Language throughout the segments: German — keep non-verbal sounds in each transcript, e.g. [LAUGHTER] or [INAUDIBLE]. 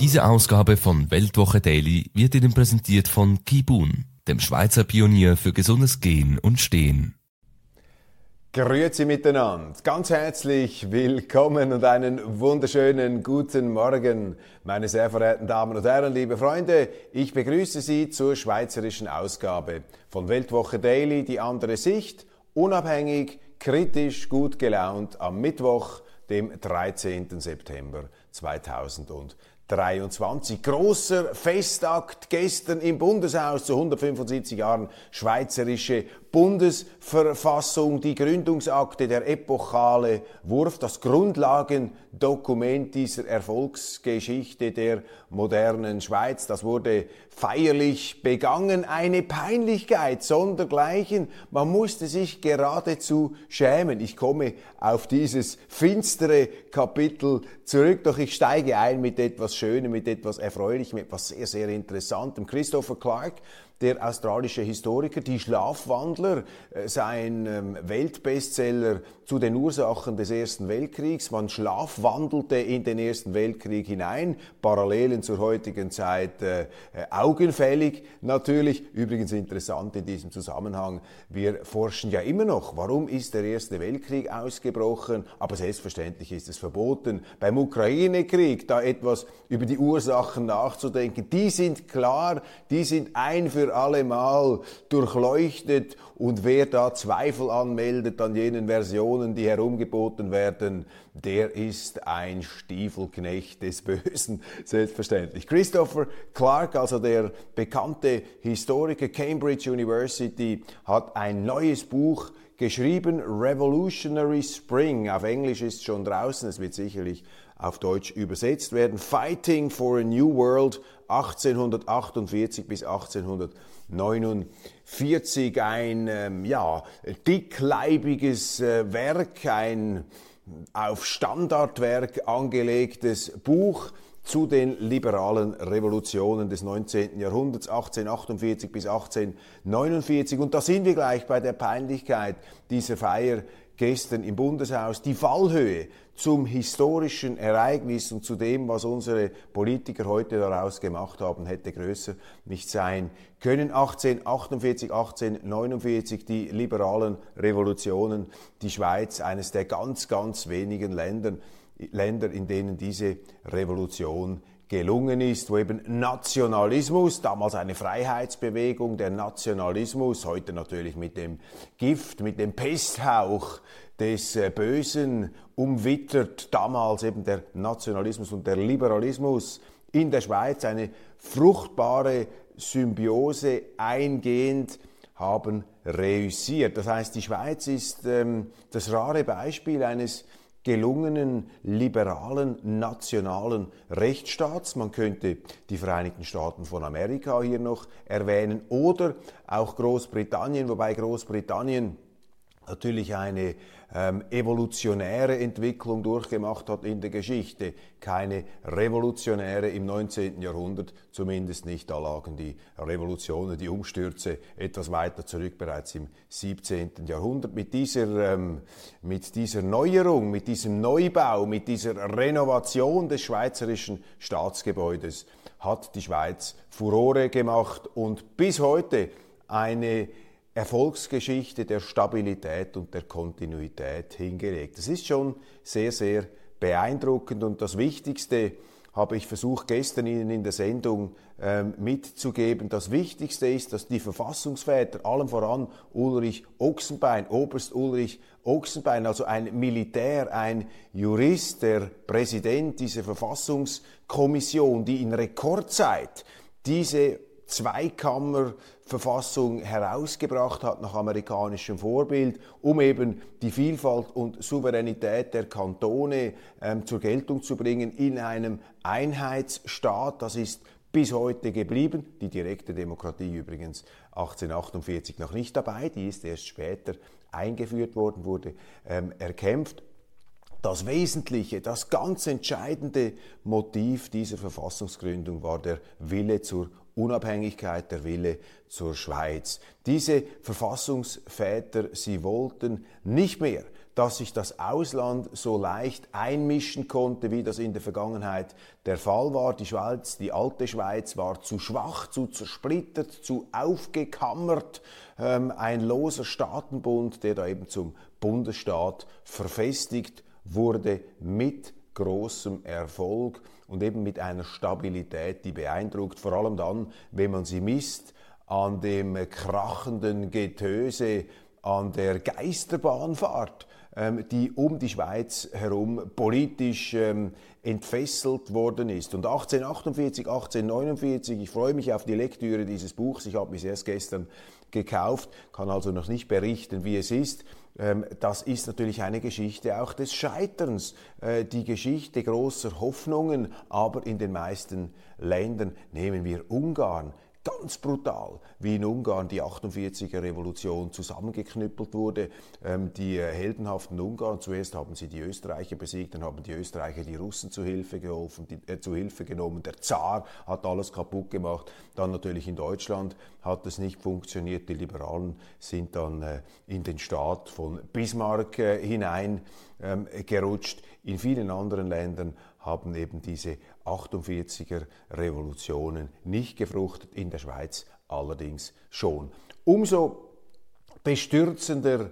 Diese Ausgabe von Weltwoche Daily wird Ihnen präsentiert von Kibun, dem Schweizer Pionier für gesundes Gehen und Stehen. Grüezi miteinander, ganz herzlich willkommen und einen wunderschönen guten Morgen, meine sehr verehrten Damen und Herren, liebe Freunde. Ich begrüße Sie zur schweizerischen Ausgabe von Weltwoche Daily, die andere Sicht, unabhängig, kritisch, gut gelaunt am Mittwoch, dem 13. September 2020. 23. Großer Festakt gestern im Bundeshaus zu 175 Jahren Schweizerische Bundesverfassung, die Gründungsakte, der epochale Wurf, das Grundlagendokument dieser Erfolgsgeschichte der modernen Schweiz. Das wurde feierlich begangen. Eine Peinlichkeit sondergleichen. Man musste sich geradezu schämen. Ich komme auf dieses finstere Kapitel zurück, doch ich steige ein mit etwas Schönem, mit etwas Erfreulichem, etwas sehr, sehr Interessantem. Christopher Clark der australische Historiker, die Schlafwandler, äh, sein ähm, Weltbestseller zu den Ursachen des Ersten Weltkriegs. Man schlafwandelte in den Ersten Weltkrieg hinein, Parallelen zur heutigen Zeit äh, äh, augenfällig natürlich. Übrigens interessant in diesem Zusammenhang, wir forschen ja immer noch, warum ist der Erste Weltkrieg ausgebrochen, aber selbstverständlich ist es verboten, beim Ukraine-Krieg da etwas über die Ursachen nachzudenken. Die sind klar, die sind ein für alle Mal durchleuchtet und wer da Zweifel anmeldet an jenen Versionen, die herumgeboten werden, der ist ein Stiefelknecht des Bösen, [LAUGHS] selbstverständlich. Christopher Clark, also der bekannte Historiker Cambridge University, hat ein neues Buch geschrieben, Revolutionary Spring. Auf Englisch ist schon draußen, es wird sicherlich auf Deutsch übersetzt werden. Fighting for a New World 1848 bis 1849. Ein ähm, ja, dickleibiges äh, Werk, ein auf Standardwerk angelegtes Buch zu den liberalen Revolutionen des 19. Jahrhunderts 1848 bis 1849. Und da sind wir gleich bei der Peinlichkeit dieser Feier gestern im Bundeshaus. Die Fallhöhe zum historischen Ereignis und zu dem, was unsere Politiker heute daraus gemacht haben, hätte größer nicht sein können. 1848, 1849 die liberalen Revolutionen, die Schweiz, eines der ganz, ganz wenigen Länder, Länder, in denen diese Revolution gelungen ist, wo eben Nationalismus, damals eine Freiheitsbewegung, der Nationalismus, heute natürlich mit dem Gift, mit dem Pesthauch des äh, Bösen umwittert, damals eben der Nationalismus und der Liberalismus in der Schweiz eine fruchtbare Symbiose eingehend haben reüssiert. Das heißt, die Schweiz ist ähm, das rare Beispiel eines gelungenen liberalen nationalen Rechtsstaats. Man könnte die Vereinigten Staaten von Amerika hier noch erwähnen oder auch Großbritannien, wobei Großbritannien natürlich eine ähm, evolutionäre Entwicklung durchgemacht hat in der Geschichte, keine revolutionäre im 19. Jahrhundert, zumindest nicht. Da lagen die Revolutionen, die Umstürze etwas weiter zurück, bereits im 17. Jahrhundert. Mit dieser, ähm, mit dieser Neuerung, mit diesem Neubau, mit dieser Renovation des schweizerischen Staatsgebäudes hat die Schweiz Furore gemacht und bis heute eine Erfolgsgeschichte der Stabilität und der Kontinuität hingelegt. Das ist schon sehr, sehr beeindruckend und das Wichtigste habe ich versucht gestern Ihnen in der Sendung ähm, mitzugeben. Das Wichtigste ist, dass die Verfassungsväter, allem voran Ulrich Ochsenbein, Oberst Ulrich Ochsenbein, also ein Militär, ein Jurist, der Präsident dieser Verfassungskommission, die in Rekordzeit diese Zweikammerverfassung herausgebracht hat nach amerikanischem Vorbild, um eben die Vielfalt und Souveränität der Kantone ähm, zur Geltung zu bringen in einem Einheitsstaat. Das ist bis heute geblieben. Die direkte Demokratie übrigens 1848 noch nicht dabei, die ist erst später eingeführt worden, wurde ähm, erkämpft. Das wesentliche, das ganz entscheidende Motiv dieser Verfassungsgründung war der Wille zur Unabhängigkeit, der Wille zur Schweiz. Diese Verfassungsväter, sie wollten nicht mehr, dass sich das Ausland so leicht einmischen konnte, wie das in der Vergangenheit der Fall war. Die Schweiz, die alte Schweiz war zu schwach, zu zersplittert, zu aufgekammert. Ähm, ein loser Staatenbund, der da eben zum Bundesstaat verfestigt wurde mit großem Erfolg und eben mit einer Stabilität, die beeindruckt, vor allem dann, wenn man sie misst an dem krachenden Getöse, an der Geisterbahnfahrt, ähm, die um die Schweiz herum politisch ähm, entfesselt worden ist. Und 1848, 1849, ich freue mich auf die Lektüre dieses Buchs, ich habe mich erst gestern gekauft, kann also noch nicht berichten, wie es ist. Ähm, das ist natürlich eine Geschichte auch des Scheiterns, äh, die Geschichte großer Hoffnungen, aber in den meisten Ländern nehmen wir Ungarn ganz brutal, wie in Ungarn die 48er Revolution zusammengeknüppelt wurde. Ähm, die äh, heldenhaften Ungarn, zuerst haben sie die Österreicher besiegt, dann haben die Österreicher die Russen zu Hilfe geholfen, die, äh, zu Hilfe genommen. Der Zar hat alles kaputt gemacht. Dann natürlich in Deutschland hat es nicht funktioniert. Die Liberalen sind dann äh, in den Staat von Bismarck äh, hinein ähm, gerutscht. In vielen anderen Ländern haben eben diese 48er Revolutionen nicht gefruchtet, in der Schweiz allerdings schon. Umso bestürzender,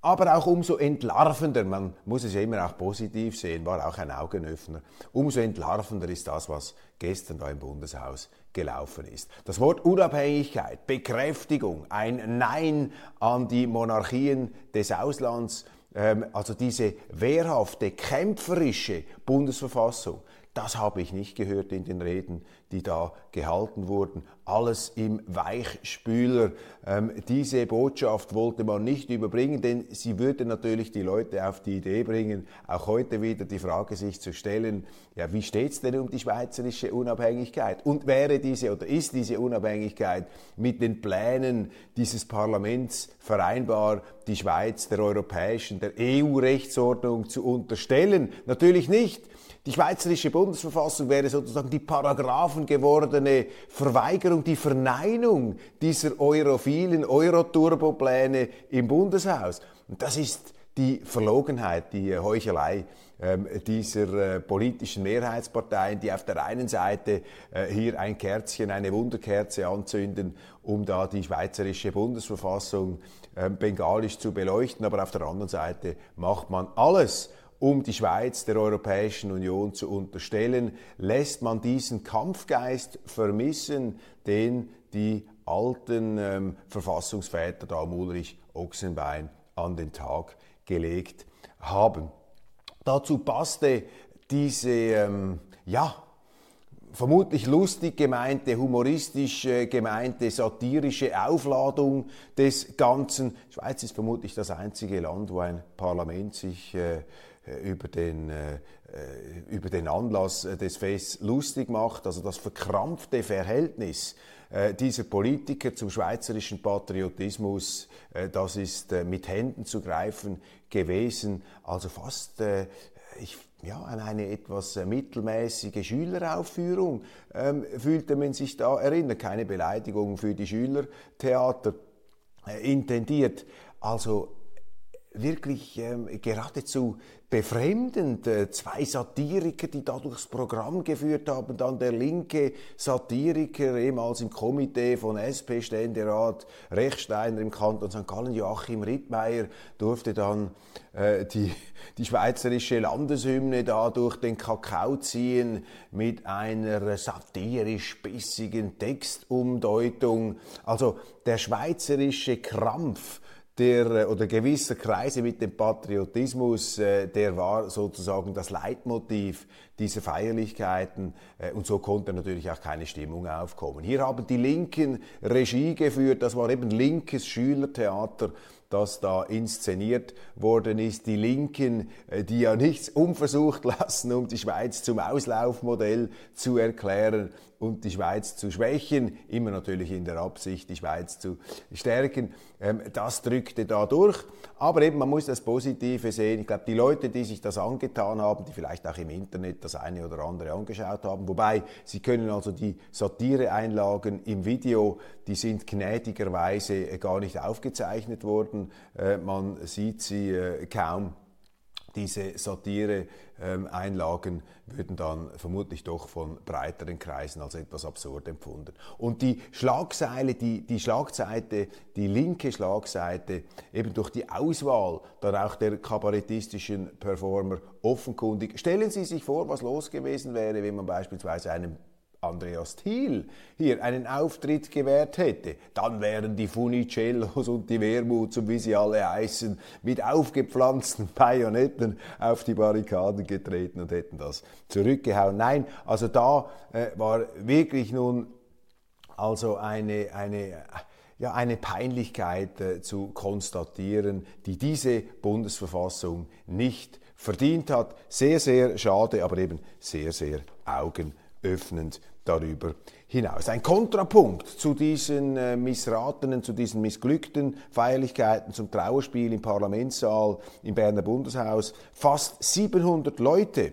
aber auch umso entlarvender, man muss es ja immer auch positiv sehen, war auch ein Augenöffner, umso entlarvender ist das, was gestern da im Bundeshaus gelaufen ist. Das Wort Unabhängigkeit, Bekräftigung, ein Nein an die Monarchien des Auslands, ähm, also diese wehrhafte, kämpferische Bundesverfassung, das habe ich nicht gehört in den Reden, die da gehalten wurden. Alles im Weichspüler. Ähm, diese Botschaft wollte man nicht überbringen, denn sie würde natürlich die Leute auf die Idee bringen, auch heute wieder die Frage sich zu stellen, ja, wie steht es denn um die schweizerische Unabhängigkeit? Und wäre diese oder ist diese Unabhängigkeit mit den Plänen dieses Parlaments vereinbar, die Schweiz der europäischen, der EU-Rechtsordnung zu unterstellen? Natürlich nicht. Die schweizerische Bundesverfassung wäre sozusagen die paragraphengewordene Verweigerung, die Verneinung dieser europhilen Euro-Turbo-Pläne im Bundeshaus. Und das ist die Verlogenheit, die Heuchelei ähm, dieser äh, politischen Mehrheitsparteien, die auf der einen Seite äh, hier ein Kerzchen, eine Wunderkerze anzünden, um da die schweizerische Bundesverfassung äh, bengalisch zu beleuchten, aber auf der anderen Seite macht man alles, um die Schweiz der Europäischen Union zu unterstellen, lässt man diesen Kampfgeist vermissen, den die alten ähm, Verfassungsväter, da Ulrich Ochsenbein, an den Tag gelegt haben. Dazu passte diese, ähm, ja, vermutlich lustig gemeinte, humoristisch äh, gemeinte, satirische Aufladung des Ganzen. Schweiz ist vermutlich das einzige Land, wo ein Parlament sich äh, über den, äh, äh, über den Anlass des Fests lustig macht. Also das verkrampfte Verhältnis dieser Politiker zum schweizerischen Patriotismus, das ist mit Händen zu greifen gewesen. Also fast, ich ja, an eine etwas mittelmäßige Schüleraufführung ähm, fühlte man sich da erinnert. Keine Beleidigung für die Schülertheater äh, intendiert. Also wirklich ähm, geradezu befremdend. Äh, zwei Satiriker, die da durchs Programm geführt haben, dann der linke Satiriker, ehemals im Komitee von SP-Ständerat Rechsteiner im Kanton St. Gallen, Joachim Rittmeier, durfte dann äh, die, die schweizerische Landeshymne da durch den Kakao ziehen mit einer satirisch bissigen Textumdeutung. Also der schweizerische Krampf, der äh, oder gewisser Kreise mit dem Patriotismus, äh, der war sozusagen das Leitmotiv dieser Feierlichkeiten äh, und so konnte natürlich auch keine Stimmung aufkommen. Hier haben die Linken Regie geführt, das war eben linkes Schülertheater das da inszeniert worden ist. Die Linken, die ja nichts unversucht [LAUGHS] lassen, um die Schweiz zum Auslaufmodell zu erklären, und die Schweiz zu schwächen, immer natürlich in der Absicht, die Schweiz zu stärken. Ähm, das drückte da durch. Aber eben, man muss das Positive sehen. Ich glaube, die Leute, die sich das angetan haben, die vielleicht auch im Internet das eine oder andere angeschaut haben, wobei sie können also die Satireeinlagen im Video, die sind gnädigerweise gar nicht aufgezeichnet worden. Äh, man sieht sie äh, kaum diese Satire-Einlagen würden dann vermutlich doch von breiteren Kreisen als etwas absurd empfunden. Und die Schlagseile, die, die Schlagseite, die linke Schlagseite, eben durch die Auswahl dann auch der kabarettistischen Performer offenkundig. Stellen Sie sich vor, was los gewesen wäre, wenn man beispielsweise einem Andreas Thiel hier einen Auftritt gewährt hätte, dann wären die Funicellos und die Wermuts und wie sie alle heißen, mit aufgepflanzten [LAUGHS] Bajonetten auf die Barrikaden getreten und hätten das zurückgehauen. Nein, also da äh, war wirklich nun also eine, eine ja, eine Peinlichkeit äh, zu konstatieren, die diese Bundesverfassung nicht verdient hat. Sehr, sehr schade, aber eben sehr, sehr augenöffnend darüber hinaus. Ein Kontrapunkt zu diesen äh, missratenen, zu diesen missglückten Feierlichkeiten zum Trauerspiel im Parlamentssaal im Berner Bundeshaus. Fast 700 Leute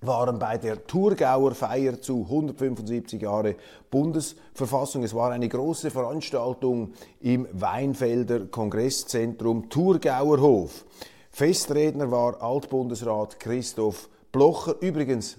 waren bei der Thurgauer Feier zu 175 Jahre Bundesverfassung. Es war eine große Veranstaltung im Weinfelder Kongresszentrum Thurgauer Hof. Festredner war Altbundesrat Christoph Blocher. Übrigens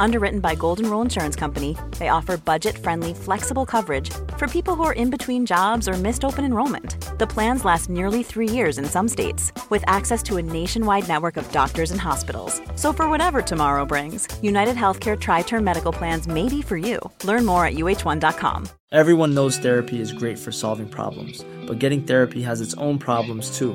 Underwritten by Golden Rule Insurance Company, they offer budget-friendly, flexible coverage for people who are in between jobs or missed open enrollment. The plans last nearly three years in some states, with access to a nationwide network of doctors and hospitals. So for whatever tomorrow brings, United Healthcare Tri-Term Medical Plans may be for you. Learn more at uh1.com. Everyone knows therapy is great for solving problems, but getting therapy has its own problems too,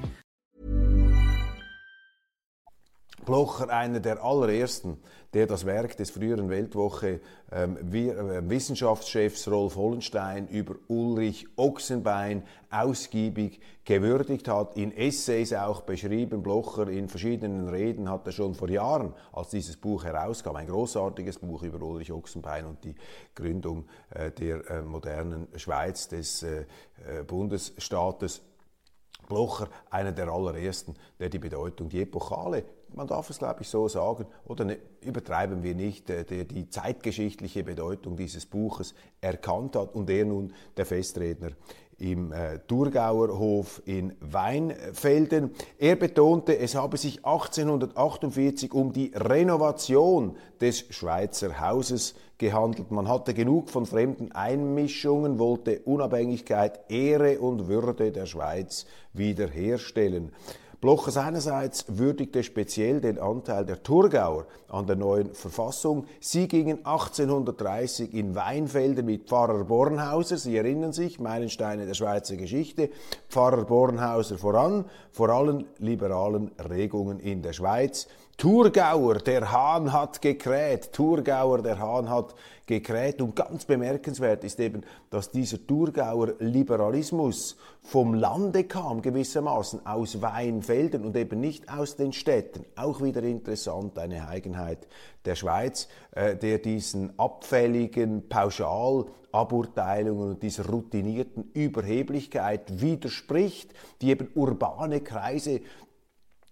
Blocher, einer der allerersten, der das Werk des früheren Weltwoche ähm, äh, Wissenschaftschefs Rolf Hollenstein über Ulrich Ochsenbein ausgiebig gewürdigt hat, in Essays auch beschrieben. Blocher in verschiedenen Reden hat er schon vor Jahren, als dieses Buch herauskam, ein großartiges Buch über Ulrich Ochsenbein und die Gründung äh, der äh, modernen Schweiz, des äh, äh, Bundesstaates, Blocher, einer der allerersten, der die Bedeutung, die epochale man darf es, glaube ich, so sagen, oder ne, übertreiben wir nicht, der, der die zeitgeschichtliche Bedeutung dieses Buches erkannt hat und der nun der Festredner im äh, Thurgauer Hof in Weinfelden. Er betonte, es habe sich 1848 um die Renovation des Schweizer Hauses gehandelt. Man hatte genug von fremden Einmischungen, wollte Unabhängigkeit, Ehre und Würde der Schweiz wiederherstellen. Blocher seinerseits würdigte speziell den Anteil der Thurgauer an der neuen Verfassung. Sie gingen 1830 in Weinfelden mit Pfarrer Bornhauser, Sie erinnern sich, Meilensteine der Schweizer Geschichte, Pfarrer Bornhauser voran, vor allen liberalen Regungen in der Schweiz. Thurgauer, der Hahn hat gekräht. Thurgauer, der Hahn hat gekräht. Und ganz bemerkenswert ist eben, dass dieser Thurgauer Liberalismus vom Lande kam, gewissermaßen aus Weinfelden und eben nicht aus den Städten. Auch wieder interessant, eine Eigenheit der Schweiz, äh, der diesen abfälligen Pauschalaburteilungen und dieser routinierten Überheblichkeit widerspricht, die eben urbane Kreise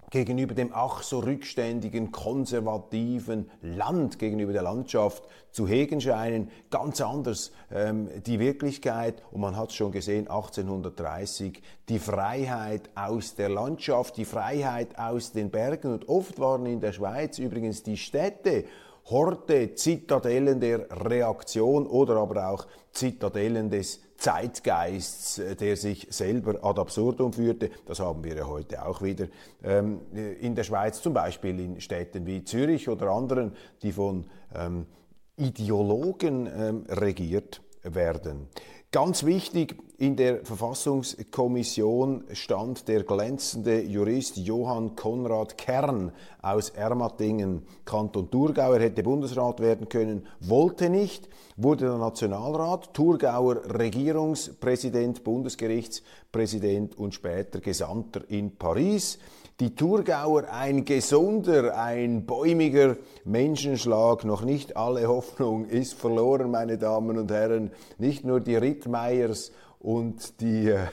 gegenüber dem ach so rückständigen, konservativen Land, gegenüber der Landschaft zu hegen scheinen. Ganz anders ähm, die Wirklichkeit. Und man hat es schon gesehen, 1830, die Freiheit aus der Landschaft, die Freiheit aus den Bergen. Und oft waren in der Schweiz übrigens die Städte Horte, Zitadellen der Reaktion oder aber auch Zitadellen des Zeitgeists, äh, der sich selber ad absurdum führte. Das haben wir ja heute auch wieder ähm, in der Schweiz, zum Beispiel in Städten wie Zürich oder anderen, die von ähm, Ideologen ähm, regiert werden. Ganz wichtig, in der Verfassungskommission stand der glänzende Jurist Johann Konrad Kern aus Ermatingen, Kanton Thurgau. Er hätte Bundesrat werden können, wollte nicht, wurde der Nationalrat, Thurgauer Regierungspräsident, Bundesgerichtspräsident und später Gesandter in Paris die Thurgauer ein gesunder, ein bäumiger Menschenschlag. Noch nicht alle Hoffnung ist verloren, meine Damen und Herren. Nicht nur die Rittmeiers und die, äh,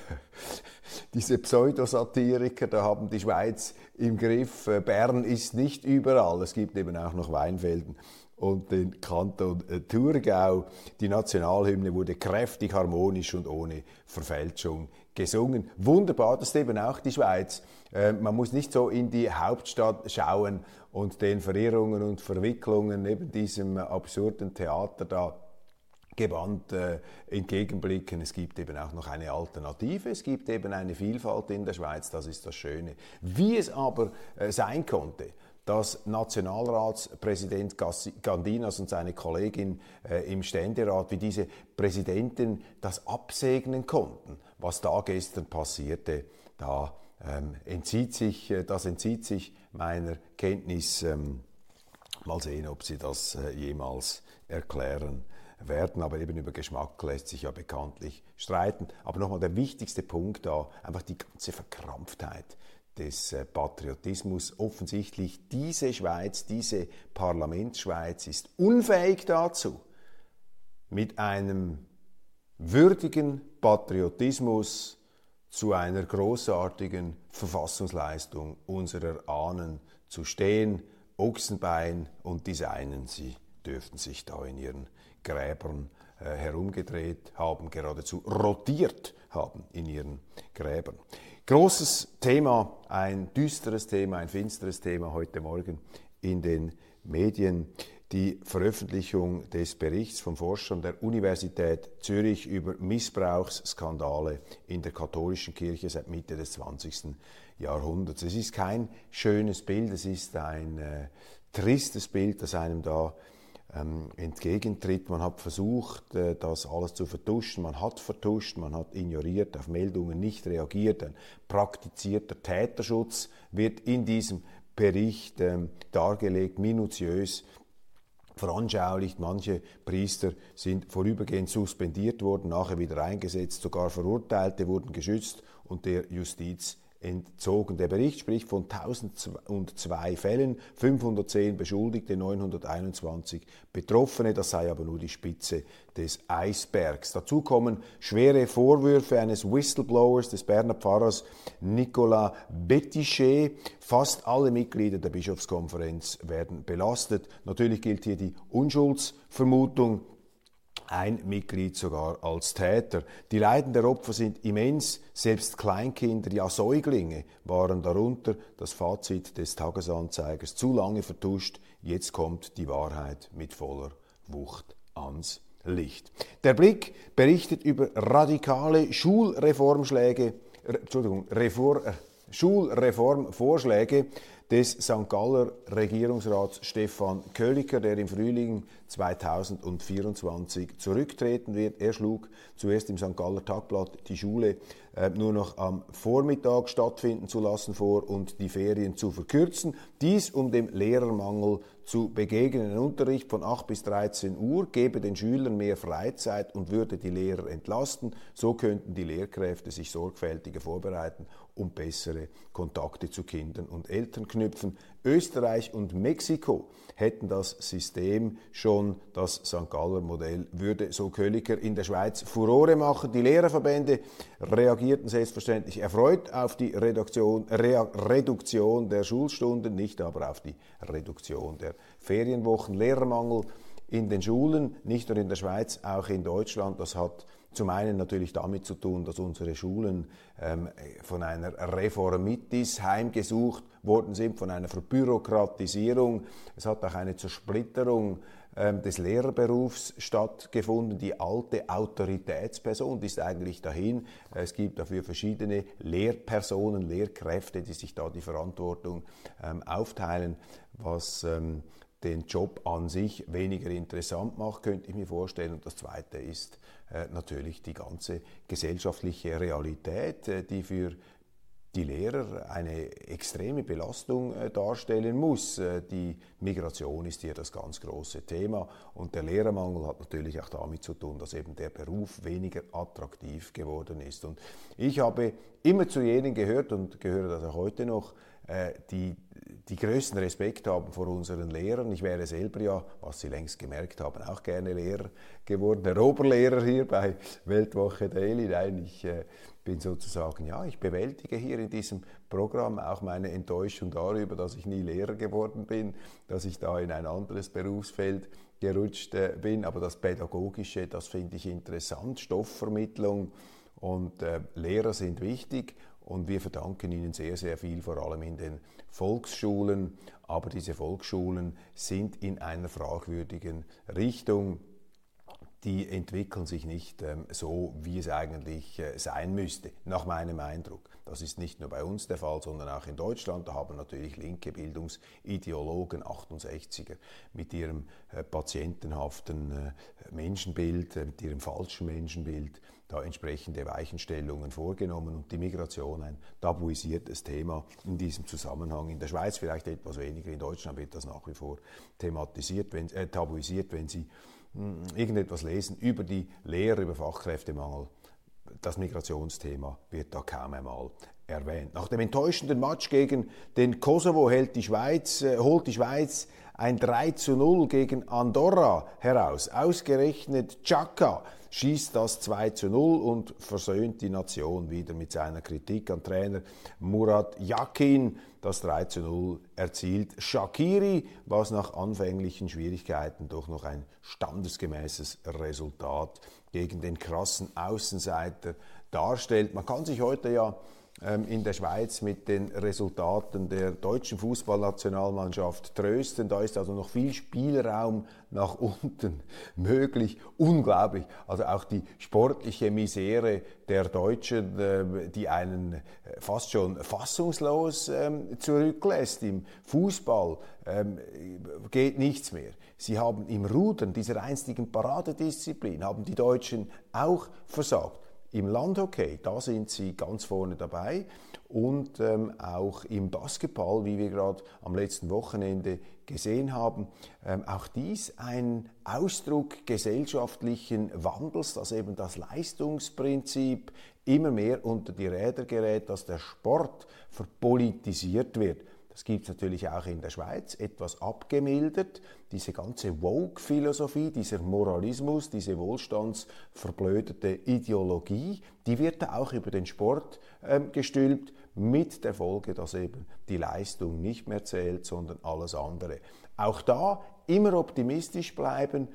[LAUGHS] diese Pseudosatiriker, da haben die Schweiz im Griff. Äh, Bern ist nicht überall. Es gibt eben auch noch Weinfelden und den Kanton äh, Thurgau. Die Nationalhymne wurde kräftig, harmonisch und ohne Verfälschung gesungen. Wunderbar, das ist eben auch die Schweiz. Äh, man muss nicht so in die Hauptstadt schauen und den Verirrungen und Verwicklungen neben diesem absurden Theater da gewandt äh, entgegenblicken. Es gibt eben auch noch eine Alternative, es gibt eben eine Vielfalt in der Schweiz, das ist das Schöne. Wie es aber äh, sein konnte, dass Nationalratspräsident Gandinas und seine Kollegin äh, im Ständerat, wie diese Präsidenten das absegnen konnten, was da gestern passierte, da ähm, entzieht sich, äh, das entzieht sich meiner Kenntnis. Ähm, mal sehen, ob Sie das äh, jemals erklären werden. Aber eben über Geschmack lässt sich ja bekanntlich streiten. Aber nochmal der wichtigste Punkt da, einfach die ganze Verkrampftheit des äh, Patriotismus. Offensichtlich diese Schweiz, diese Parlamentsschweiz ist unfähig dazu, mit einem würdigen Patriotismus zu einer großartigen Verfassungsleistung unserer Ahnen zu stehen. Ochsenbein und die Seinen, sie dürften sich da in ihren Gräbern äh, herumgedreht haben, geradezu rotiert haben in ihren Gräbern. Großes Thema, ein düsteres Thema, ein finsteres Thema heute Morgen in den Medien die Veröffentlichung des Berichts von Forschern der Universität Zürich über Missbrauchsskandale in der katholischen Kirche seit Mitte des 20. Jahrhunderts. Es ist kein schönes Bild, es ist ein äh, tristes Bild, das einem da ähm, entgegentritt. Man hat versucht, äh, das alles zu vertuschen, man hat vertuscht, man hat ignoriert, auf Meldungen nicht reagiert. Ein praktizierter Täterschutz wird in diesem Bericht ähm, dargelegt, minutiös veranschaulicht. Manche Priester sind vorübergehend suspendiert worden, nachher wieder eingesetzt, sogar Verurteilte wurden geschützt und der Justiz entzogen. Der Bericht spricht von 1002 Fällen, 510 Beschuldigte, 921 Betroffene. Das sei aber nur die Spitze des Eisbergs. Dazu kommen schwere Vorwürfe eines Whistleblowers des Berner Pfarrers Nicolas Bettichet. Fast alle Mitglieder der Bischofskonferenz werden belastet. Natürlich gilt hier die Unschuldsvermutung ein Mitglied sogar als Täter. Die Leiden der Opfer sind immens, selbst Kleinkinder, ja Säuglinge waren darunter. Das Fazit des Tagesanzeigers zu lange vertuscht, jetzt kommt die Wahrheit mit voller Wucht ans Licht. Der Blick berichtet über radikale Schulreformschläge, Entschuldigung, Reform, äh, Schulreformvorschläge des St. Galler Regierungsrats Stefan Köliker, der im Frühling 2024 zurücktreten wird. Er schlug zuerst im St. Galler Tagblatt die Schule nur noch am Vormittag stattfinden zu lassen vor und die Ferien zu verkürzen. Dies um dem Lehrermangel zu begegnen. Ein Unterricht von 8 bis 13 Uhr gebe den Schülern mehr Freizeit und würde die Lehrer entlasten. So könnten die Lehrkräfte sich sorgfältiger vorbereiten und bessere Kontakte zu Kindern und Eltern knüpfen. Österreich und Mexiko hätten das System schon, das St. Galler Modell würde, so Köliker in der Schweiz Furore machen. Die Lehrerverbände reagierten selbstverständlich erfreut auf die Reduktion, Re Reduktion der Schulstunden, nicht aber auf die Reduktion der Ferienwochen. Lehrermangel in den Schulen, nicht nur in der Schweiz, auch in Deutschland. Das hat zum einen natürlich damit zu tun, dass unsere Schulen ähm, von einer Reformitis heimgesucht worden sind, von einer Verbürokratisierung. Es hat auch eine Zersplitterung ähm, des Lehrerberufs stattgefunden. Die alte Autoritätsperson die ist eigentlich dahin. Es gibt dafür verschiedene Lehrpersonen, Lehrkräfte, die sich da die Verantwortung ähm, aufteilen, was ähm, den Job an sich weniger interessant macht, könnte ich mir vorstellen. Und das Zweite ist äh, natürlich die ganze gesellschaftliche Realität, äh, die für die Lehrer eine extreme Belastung äh, darstellen muss. Die Migration ist hier das ganz große Thema und der Lehrermangel hat natürlich auch damit zu tun, dass eben der Beruf weniger attraktiv geworden ist. Und ich habe immer zu jenen gehört und gehöre das auch heute noch, die die größten Respekt haben vor unseren Lehrern. Ich wäre selber ja, was Sie längst gemerkt haben, auch gerne Lehrer geworden, der Oberlehrer hier bei Weltwoche Daily. Nein, ich äh, bin sozusagen, ja, ich bewältige hier in diesem Programm auch meine Enttäuschung darüber, dass ich nie Lehrer geworden bin, dass ich da in ein anderes Berufsfeld gerutscht äh, bin. Aber das Pädagogische, das finde ich interessant, Stoffvermittlung und äh, Lehrer sind wichtig und wir verdanken ihnen sehr, sehr viel, vor allem in den Volksschulen. Aber diese Volksschulen sind in einer fragwürdigen Richtung. Die entwickeln sich nicht ähm, so, wie es eigentlich äh, sein müsste, nach meinem Eindruck. Das ist nicht nur bei uns der Fall, sondern auch in Deutschland. Da haben natürlich linke Bildungsideologen, 68er, mit ihrem äh, patientenhaften äh, Menschenbild, äh, mit ihrem falschen Menschenbild, da entsprechende Weichenstellungen vorgenommen und die Migration ein tabuisiertes Thema in diesem Zusammenhang. In der Schweiz vielleicht etwas weniger, in Deutschland wird das nach wie vor thematisiert, wenn, äh, tabuisiert, wenn Sie irgendetwas lesen über die Lehre, über Fachkräftemangel. Das Migrationsthema wird da kaum einmal erwähnt. Nach dem enttäuschenden Match gegen den Kosovo hält die Schweiz, äh, holt die Schweiz ein 3 zu 0 gegen Andorra heraus. Ausgerechnet Chaka schießt das 2 zu 0 und versöhnt die Nation wieder mit seiner Kritik an Trainer Murat Yakin. Das 3 zu 0 erzielt Shakiri, was nach anfänglichen Schwierigkeiten doch noch ein standesgemäßes Resultat gegen den krassen Außenseiter darstellt. Man kann sich heute ja in der Schweiz mit den Resultaten der deutschen Fußballnationalmannschaft trösten. Da ist also noch viel Spielraum nach unten [LAUGHS] möglich. Unglaublich. Also auch die sportliche Misere der Deutschen, ähm, die einen äh, fast schon fassungslos ähm, zurücklässt. Im Fußball geht nichts mehr. Sie haben im Rudern, dieser einstigen Paradedisziplin, haben die Deutschen auch versagt. Im Landhockey, da sind sie ganz vorne dabei und ähm, auch im Basketball, wie wir gerade am letzten Wochenende gesehen haben, ähm, auch dies ein Ausdruck gesellschaftlichen Wandels, dass eben das Leistungsprinzip immer mehr unter die Räder gerät, dass der Sport verpolitisiert wird. Das gibt es natürlich auch in der Schweiz, etwas abgemildert. Diese ganze Woke-Philosophie, dieser Moralismus, diese wohlstandsverblödete Ideologie, die wird da auch über den Sport ähm, gestülpt, mit der Folge, dass eben die Leistung nicht mehr zählt, sondern alles andere. Auch da immer optimistisch bleiben.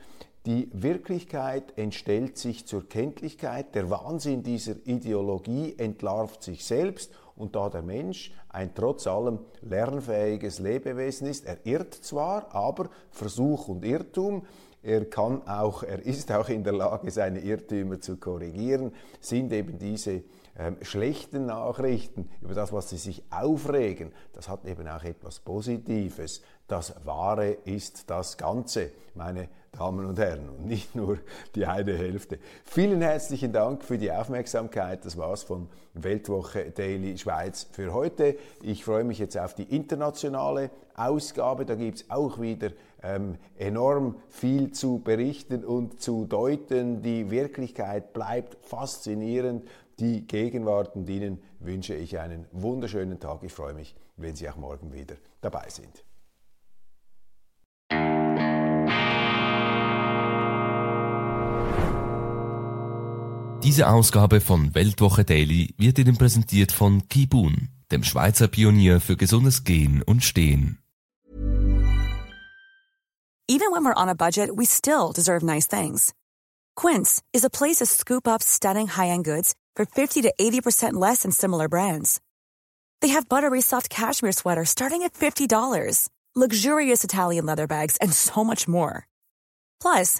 Die Wirklichkeit entstellt sich zur Kenntlichkeit, der Wahnsinn dieser Ideologie entlarvt sich selbst und da der Mensch ein trotz allem lernfähiges Lebewesen ist, er irrt zwar, aber Versuch und Irrtum, er kann auch, er ist auch in der Lage, seine Irrtümer zu korrigieren, sind eben diese ähm, schlechten Nachrichten über das, was sie sich aufregen, das hat eben auch etwas Positives. Das Wahre ist das Ganze, meine Damen und Herren, und nicht nur die eine Hälfte. Vielen herzlichen Dank für die Aufmerksamkeit. Das war's von Weltwoche Daily Schweiz für heute. Ich freue mich jetzt auf die internationale Ausgabe. Da gibt's auch wieder ähm, enorm viel zu berichten und zu deuten. Die Wirklichkeit bleibt faszinierend die Gegenwart und Ihnen wünsche ich einen wunderschönen Tag. Ich freue mich, wenn Sie auch morgen wieder dabei sind. Diese Ausgabe von Weltwoche Daily wird Ihnen präsentiert von Kibun, dem Schweizer Pionier für gesundes Gehen und Stehen. Even when we're on a budget, we still deserve nice things. Quince is a place to scoop up stunning high-end goods for 50 to 80% less than similar brands. They have buttery soft cashmere sweaters starting at $50, luxurious Italian leather bags, and so much more. Plus,